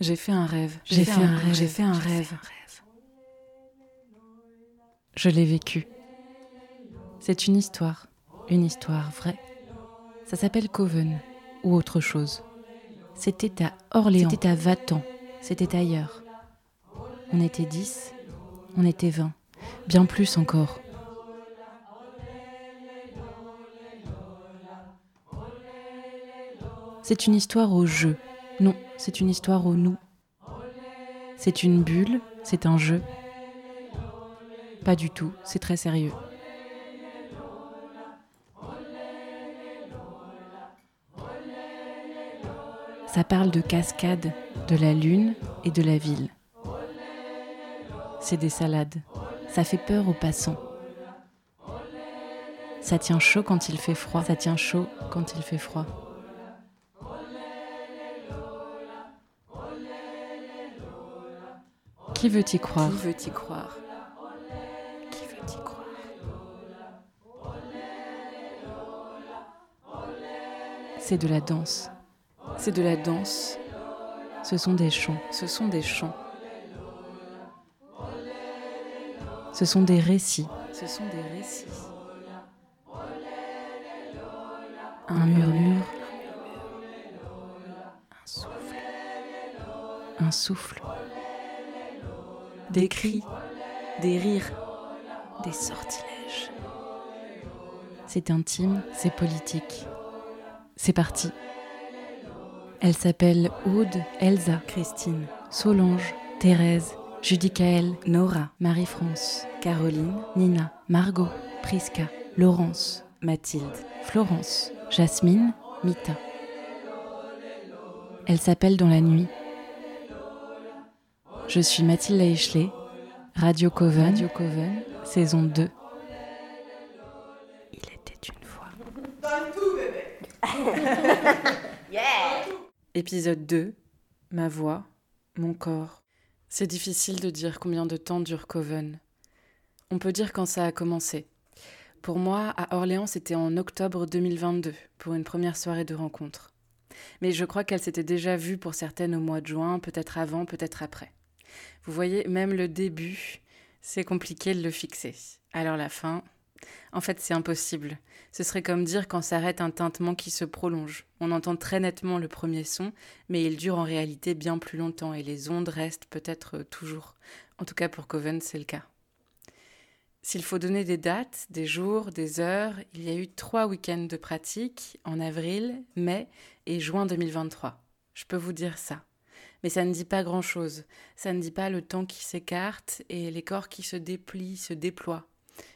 J'ai fait un rêve. J'ai fait, un rêve. J'ai fait un rêve. Je l'ai vécu. C'est une histoire. Une histoire vraie. Ça s'appelle Coven ou autre chose. C'était à Orléans. C'était à Vatan. C'était ailleurs. On était dix. On était vingt. Bien plus encore. C'est une histoire au jeu. Non, c'est une histoire au nous. C'est une bulle, c'est un jeu. Pas du tout, c'est très sérieux. Ça parle de cascade, de la lune et de la ville. C'est des salades. Ça fait peur aux passants. Ça tient chaud quand il fait froid. Ça tient chaud quand il fait froid. Qui veut y croire Qui veut y croire Qui veut y croire C'est de la danse. C'est de la danse. Ce sont des chants. Ce sont des chants. Ce sont des récits. Ce sont des récits. Un murmure. Un souffle. Un souffle des cris, des rires, des sortilèges. C'est intime, c'est politique. C'est parti. Elle s'appelle Aude, Elsa, Christine, Solange, Thérèse, Judicaël, Nora, Marie-France, Caroline, Nina, Margot, Prisca, Laurence, Mathilde, Florence, Jasmine, Mita. Elle s'appelle dans la nuit. Je suis Mathilde Eichley, Radio Coven, Radio Coven, saison 2. Il était une fois. Donne tout, bébé Yeah Épisode 2. Ma voix, mon corps. C'est difficile de dire combien de temps dure Coven. On peut dire quand ça a commencé. Pour moi, à Orléans, c'était en octobre 2022, pour une première soirée de rencontre. Mais je crois qu'elle s'était déjà vue pour certaines au mois de juin, peut-être avant, peut-être après. Vous voyez, même le début, c'est compliqué de le fixer. Alors la fin, en fait, c'est impossible. Ce serait comme dire quand s'arrête un tintement qui se prolonge. On entend très nettement le premier son, mais il dure en réalité bien plus longtemps et les ondes restent peut-être toujours. En tout cas, pour Coven, c'est le cas. S'il faut donner des dates, des jours, des heures, il y a eu trois week-ends de pratique en avril, mai et juin 2023. Je peux vous dire ça. Mais ça ne dit pas grand-chose. Ça ne dit pas le temps qui s'écarte et les corps qui se déplient, se déploient.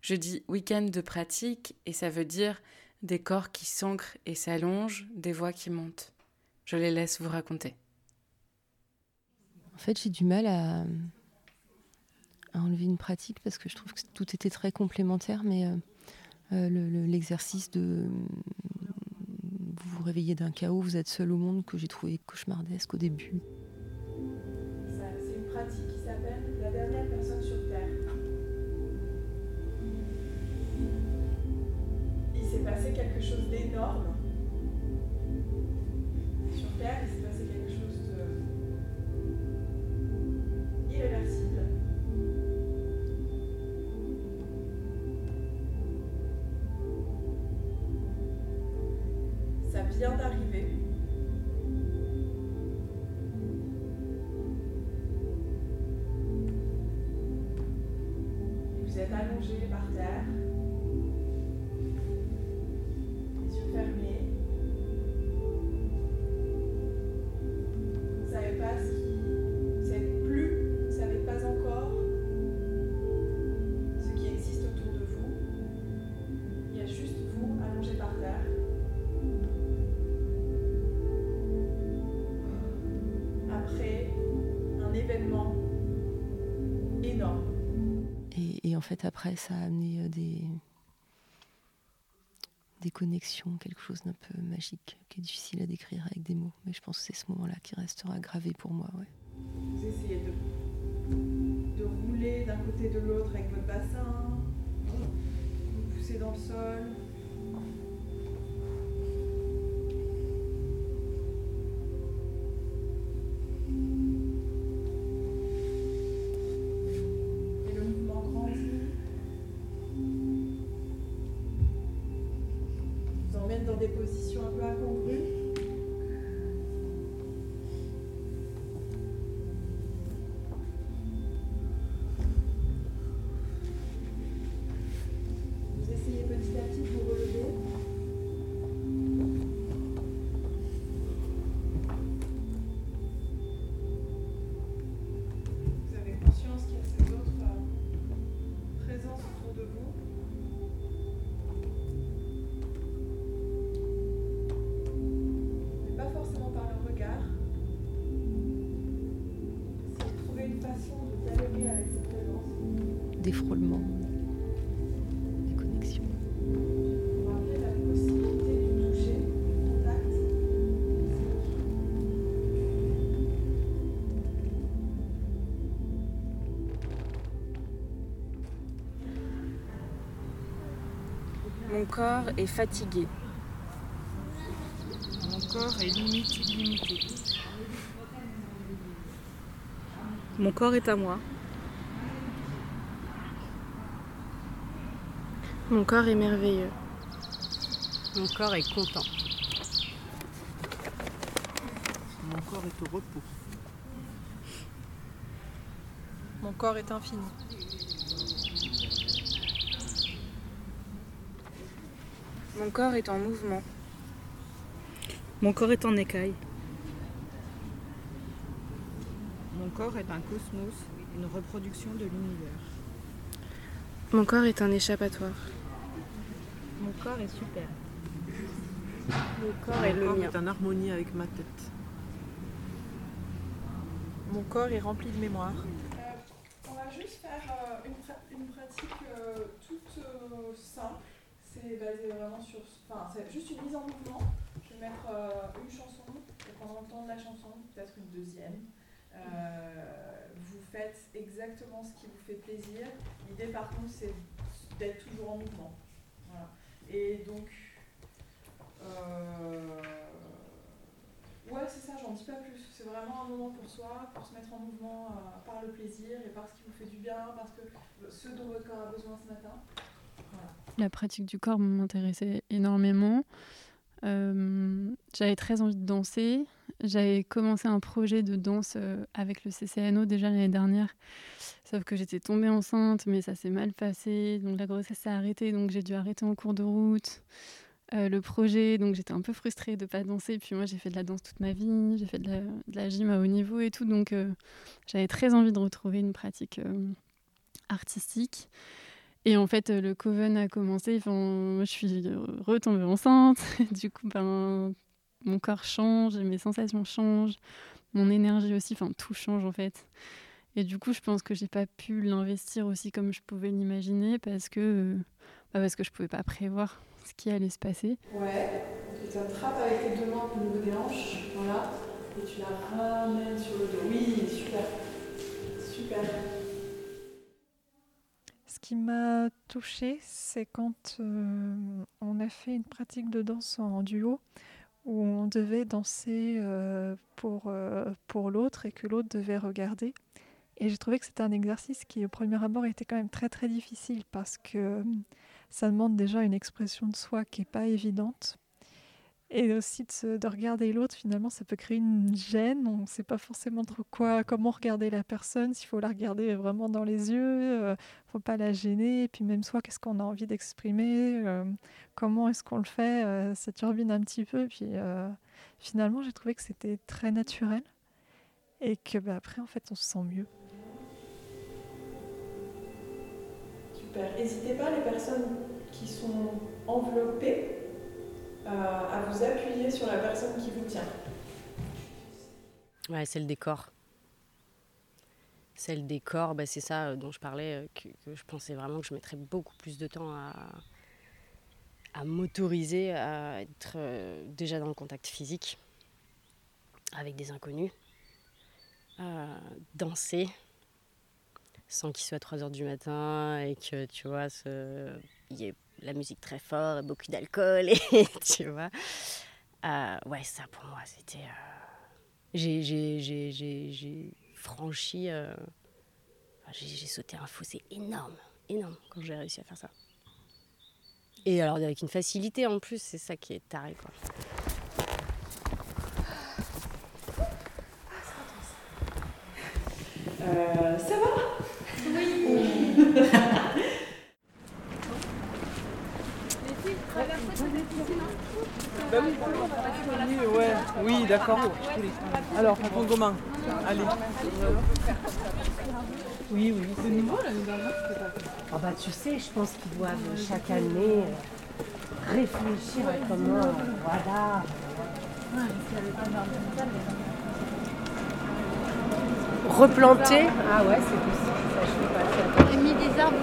Je dis week-end de pratique et ça veut dire des corps qui s'ancrent et s'allongent, des voix qui montent. Je les laisse vous raconter. En fait, j'ai du mal à, enlever une pratique parce que je trouve que tout était très complémentaire, mais euh, euh, l'exercice le, de vous vous réveillez d'un chaos, vous êtes seul au monde que j'ai trouvé cauchemardesque au début. Qui s'appelle la dernière personne sur Terre. Il s'est passé quelque chose d'énorme. Sur Terre, il s'est passé quelque chose de irréversible. Ça vient d'arriver. Êtes allongé par terre, Et, en fait, après, ça a amené euh, des, des connexions, quelque chose d'un peu magique, qui est difficile à décrire avec des mots. Mais je pense que c'est ce moment-là qui restera gravé pour moi. Ouais. Vous essayez de rouler d'un côté de l'autre avec votre bassin, vous poussez dans le sol. dans des positions un peu incongrues. Connexions. Mon corps est fatigué. Mon corps est limite limité. Mon corps est à moi. Mon corps est merveilleux. Mon corps est content. Mon corps est au repos. Mon corps est infini. Mon corps est en mouvement. Mon corps est en écaille. Mon corps est un cosmos, une reproduction de l'univers. Mon corps est un échappatoire. Mon corps est super. Mon corps est le corps mien. est en harmonie avec ma tête. Mon corps est rempli de mémoire. on va juste faire euh, une, pra- une pratique euh, toute euh, simple. C'est basé vraiment sur. Enfin, c'est juste une mise en mouvement. Je vais mettre euh, une chanson et pendant le temps de la chanson, peut-être une deuxième. euh, vous faites exactement ce qui vous fait plaisir. L'idée, par contre, c'est d'être toujours en mouvement. Et donc. euh, Ouais, c'est ça, j'en dis pas plus. C'est vraiment un moment pour soi, pour se mettre en mouvement euh, par le plaisir et par ce qui vous fait du bien, parce que ce dont votre corps a besoin ce matin. La pratique du corps m'intéressait énormément. Euh, j'avais très envie de danser. J'avais commencé un projet de danse euh, avec le CCNO déjà l'année dernière. Sauf que j'étais tombée enceinte, mais ça s'est mal passé. Donc la grossesse s'est arrêtée, donc j'ai dû arrêter en cours de route. Euh, le projet, donc j'étais un peu frustrée de ne pas danser. Puis moi, j'ai fait de la danse toute ma vie. J'ai fait de la, gym à haut niveau et tout. Donc euh, j'avais très envie de retrouver une pratique artistique. Et en fait, le Coven a commencé. Je suis retombée enceinte. du coup, ben, mon corps change, mes sensations changent, mon énergie aussi. Enfin, tout change en fait. Et du coup, je pense que j'ai pas pu l'investir aussi comme je pouvais l'imaginer parce que euh, bah, parce que je pouvais pas prévoir ce qui allait se passer. Ouais, tu t'attrapes avec tes deux mains au niveau des hanches, voilà, et tu la ramènes sur le dos. Oui, super. Super. Ce qui m'a touchée, c'est quand euh, on a fait une pratique de danse en duo où on devait danser euh, pour, euh, pour l'autre et que l'autre devait regarder. Et j'ai trouvé que c'était un exercice qui, au premier abord, était quand même très très difficile parce que euh, ça demande déjà une expression de soi qui n'est pas évidente. Et aussi de, regarder l'autre, finalement, ça peut créer une gêne. On ne sait pas forcément trop quoi, comment regarder la personne, s'il faut la regarder vraiment dans les yeux, euh, faut pas la gêner. Et puis même soi, qu'est-ce qu'on a envie d'exprimer, euh, comment est-ce qu'on le fait, euh, ça turbine un petit peu. Puis finalement, j'ai trouvé que c'était très naturel et que bah, après, en fait, on se sent mieux. Super. N'hésitez pas, les personnes qui sont enveloppées, à vous appuyer sur la personne qui vous tient. Ouais, c'est le décor. C'est le décor, bah, c'est ça euh, dont je parlais, euh, que, je pensais vraiment que je mettrais beaucoup plus de temps à, à m'autoriser à être euh, déjà dans le contact physique avec des inconnus, à danser sans qu'il soit 3 heures du matin et que tu vois, il y ait la musique très fort, beaucoup d'alcool, et tu vois. Euh, ouais, ça pour moi, c'était. euh, j'ai, franchi. euh, j'ai, sauté un fossé énorme, énorme quand j'ai réussi à faire ça. Et alors avec une facilité en plus, c'est ça qui est taré quoi. Ça va? Ouais, oui, d'accord. Alors, on compte comment? Allez. Oui, oui. C'est nouveau l'année dernière Ah bah tu sais, je pense qu'ils doivent chaque année euh, réfléchir à comment, euh, voilà. Replanter? Ah ouais, c'est possible, ça je sais pas. arbres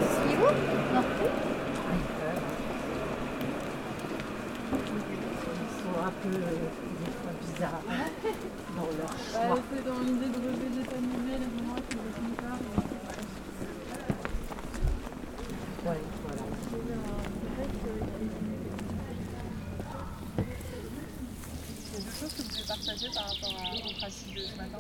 un peu des fois bizarres dans leur choix. c'est dans l'idée de revégétaliser les endroits qui ne sont pas. Ouais, voilà. Il y a deux choses que vous voulez partager par rapport à- au pratique de ce matin?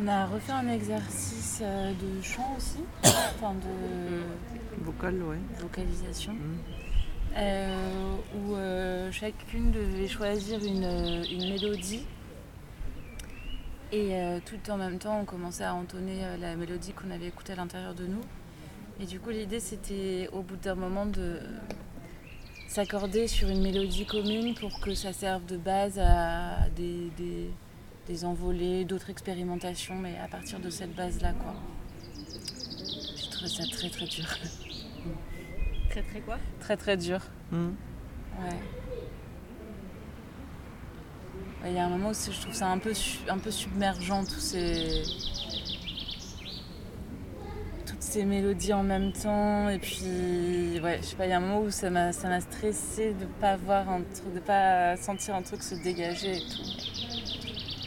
On a refait un exercice euh, de chant aussi, enfin de Vocal, ouais. vocalisation, Mm. euh, euh, chacune devait choisir une, une mélodie. Et euh, tout en même temps, on commençait à entonner euh, la mélodie qu'on avait écoutée à l'intérieur de nous. Et du coup, l'idée, c'était au bout d'un moment de s'accorder sur une mélodie commune pour que ça serve de base à des, des, des envolées, d'autres expérimentations, mais à partir de cette base-là, quoi. J'ai trouvé ça très très dur. Très très quoi? Très très dur. Mm. Ouais. Il y a un moment où je trouve ça un peu, un peu submergent, tous ces... toutes ces mélodies en même temps. Et puis, ouais, je sais pas, il y a un moment où ça m'a ça m'a stressé de pas voir un truc, de pas sentir un truc se dégager et tout.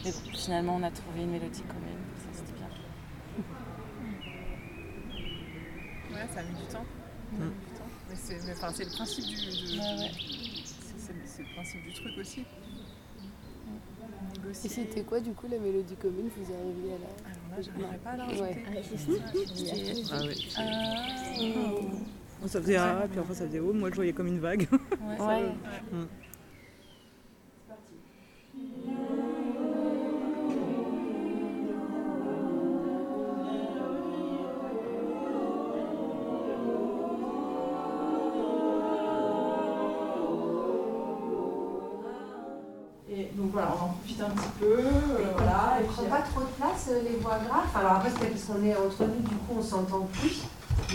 Mais bon, finalement, on a trouvé une mélodie commune, ça c'était bien. Ouais, ça a mis du temps. Mm. du temps. Mais c'est mais, enfin, c'est le principe du, du- Ouais, ouais. c'est- c'est le- c'est le principe du truc aussi. Et Négocier. c'était quoi du coup la mélodie commune vous arriviez à la. Alors là, j'arriverai pas à la Ouais. rajouter. Ah oui. Ah, Ça faisait ah, puis enfin ça faisait oh, moi je voyais comme une vague. ouais. Ouais. Un petit peu. euh, voilà, et prend pas trop de place, euh, les voix graves. Alors après, c'est parce qu'on est entre nous, du coup, on s'entend plus.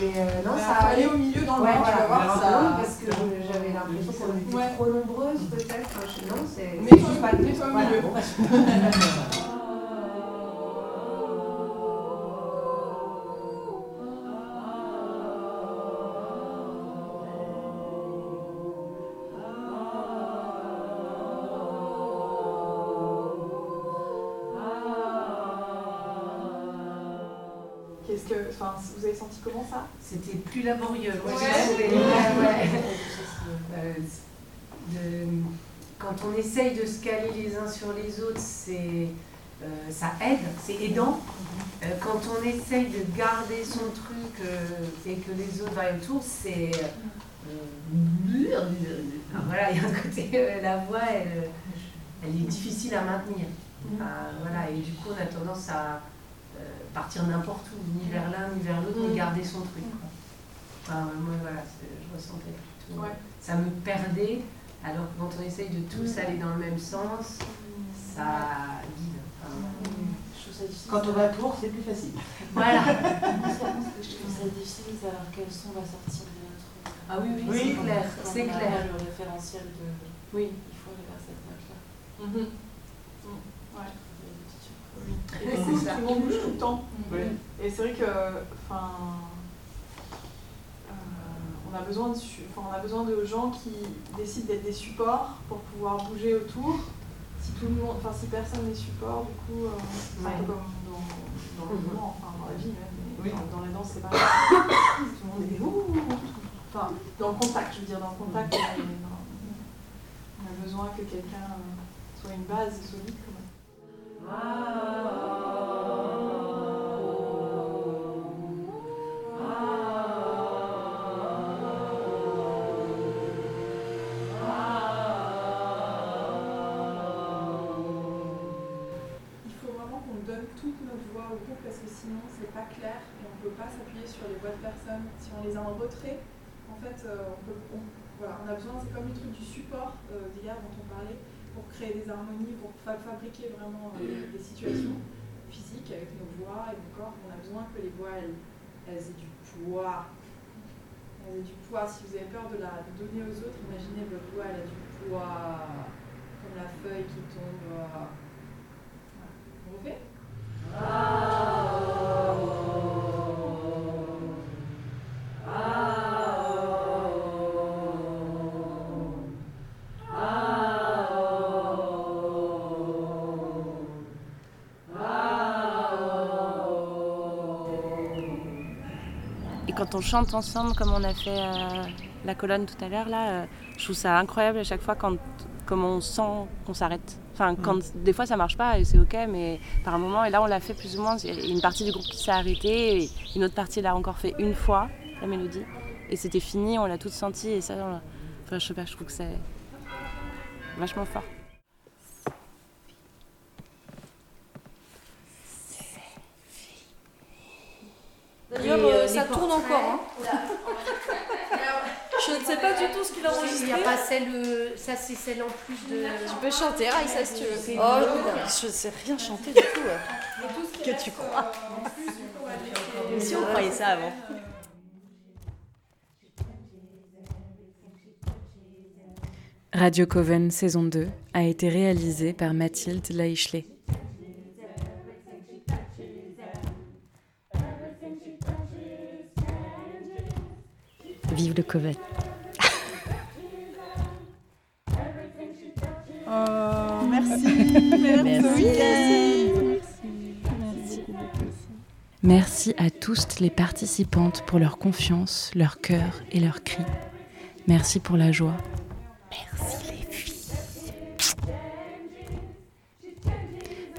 Mais euh, non, bah, ça allait. aller au milieu dans le Ouais, tu vas voir, ça... parce que j'avais l'impression qu'on était Ouais. trop nombreuses, peut-être. Non, c'est. Mets-toi- c'est pas- mets-toi au voilà, milieu. vous avez senti comment ça? C'était plus laborieux. Ouais. Ouais, ouais. Euh, de- Quand on essaye de se caler les uns sur les autres, c'est, euh, ça aide, c'est aidant. Euh, quand on essaye de garder son truc euh, et que les autres vaillent autour, c'est. euh, enfin, voilà, il y a un côté, euh, la voix, elle, elle est difficile à maintenir. Enfin, voilà, et du coup, on a tendance à partir n'importe où, ni vers l'un ni vers l'autre, Mm. ni garder son truc. quoi. Enfin, moi, voilà, je ressentais plutôt. Ouais. Ça me perdait, alors que quand on essaye de tous aller dans le même sens, ça guide. Enfin, Quand on va pour, c'est plus facile. voilà. Je trouve ça difficile de savoir quel son va sortir de notre. Ah oui, oui, Oui. c'est clair, c'est clair. le référentiel de. Oui. Il faut aller vers cette note-là. Mhm. Ouais. Et tout le monde bouge tout le temps. Oui. Et c'est vrai que, enfin, euh, on a besoin de, su- enfin, on a besoin de gens qui décident d'être des supports pour pouvoir bouger autour. Si tout le monde, enfin, si personne n'est support, du coup, euh, c'est un peu Ouais. comme dans, dans le mouvement, enfin, dans la vie même. Oui. dans, dans la danse, c'est pareil. tout le monde est ouh, enfin, dans le contact, je veux dire, dans le contact, on, est dans- on a besoin que quelqu'un euh, soit une base solide. Quand même. Si on les a en retrait, en fait, euh, on, peut, on- on a besoin, c'est comme le truc du support euh, d'hier dont on parlait, pour créer des harmonies, pour fa- fabriquer vraiment euh, des situations physiques avec nos voix et nos corps. On a besoin que les voix elles, elles aient du poids. Elles aient du poids. Si vous avez peur de la donner aux autres, imaginez votre voix, elle a du poids, comme la feuille qui tombe. euh, on refait quand on chante ensemble, comme on a fait la colonne tout à l'heure, là, je trouve ça incroyable à chaque fois quand, comment on sent qu'on s'arrête. Enfin, quand, mm. des fois ça marche pas et c'est ok, mais par un moment, et là on l'a fait plus ou moins, une partie du groupe qui s'est arrêtée, et une autre partie l'a encore fait une fois, la mélodie, et c'était fini, on l'a toute senti, et ça, enfin, je sais pas, je trouve que c'est vachement fort. D'ailleurs, euh, ça tourne encore. Hein. Je ne sais pas du tout ce qu'il a enregistré. Il n'y a pas celle, euh, ça c'est celle en plus de. Tu peux chanter, Raïssa, si tu veux. Oh, je ne sais rien chanter du tout. Que tu crois Si on croyait ça avant. Radio Coven saison 2 a été réalisée par Mathilde Laichelet. Vive le Coven. oh, merci. Merci. Merci à tous les participantes pour leur confiance, leur cœur et leurs cris. Merci pour la joie. Merci les filles.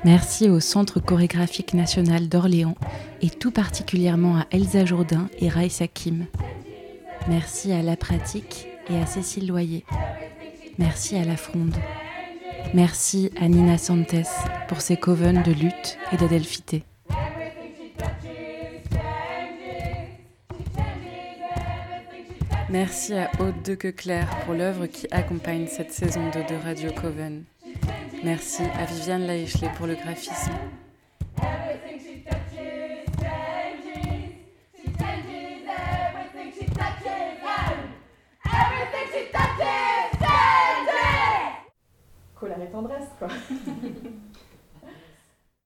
Merci au Centre chorégraphique national d'Orléans et tout particulièrement à Elsa Jourdain et Raïssa Kim. Merci à La Pratique et à Cécile Loyer. Merci à La Fronde. Merci à Nina Santes pour ses covens de lutte et d'adelphité. Merci à Aude de Queclair pour l'œuvre qui accompagne cette saison 2 de Radio Coven. Merci à Viviane Laichelet pour le graphisme.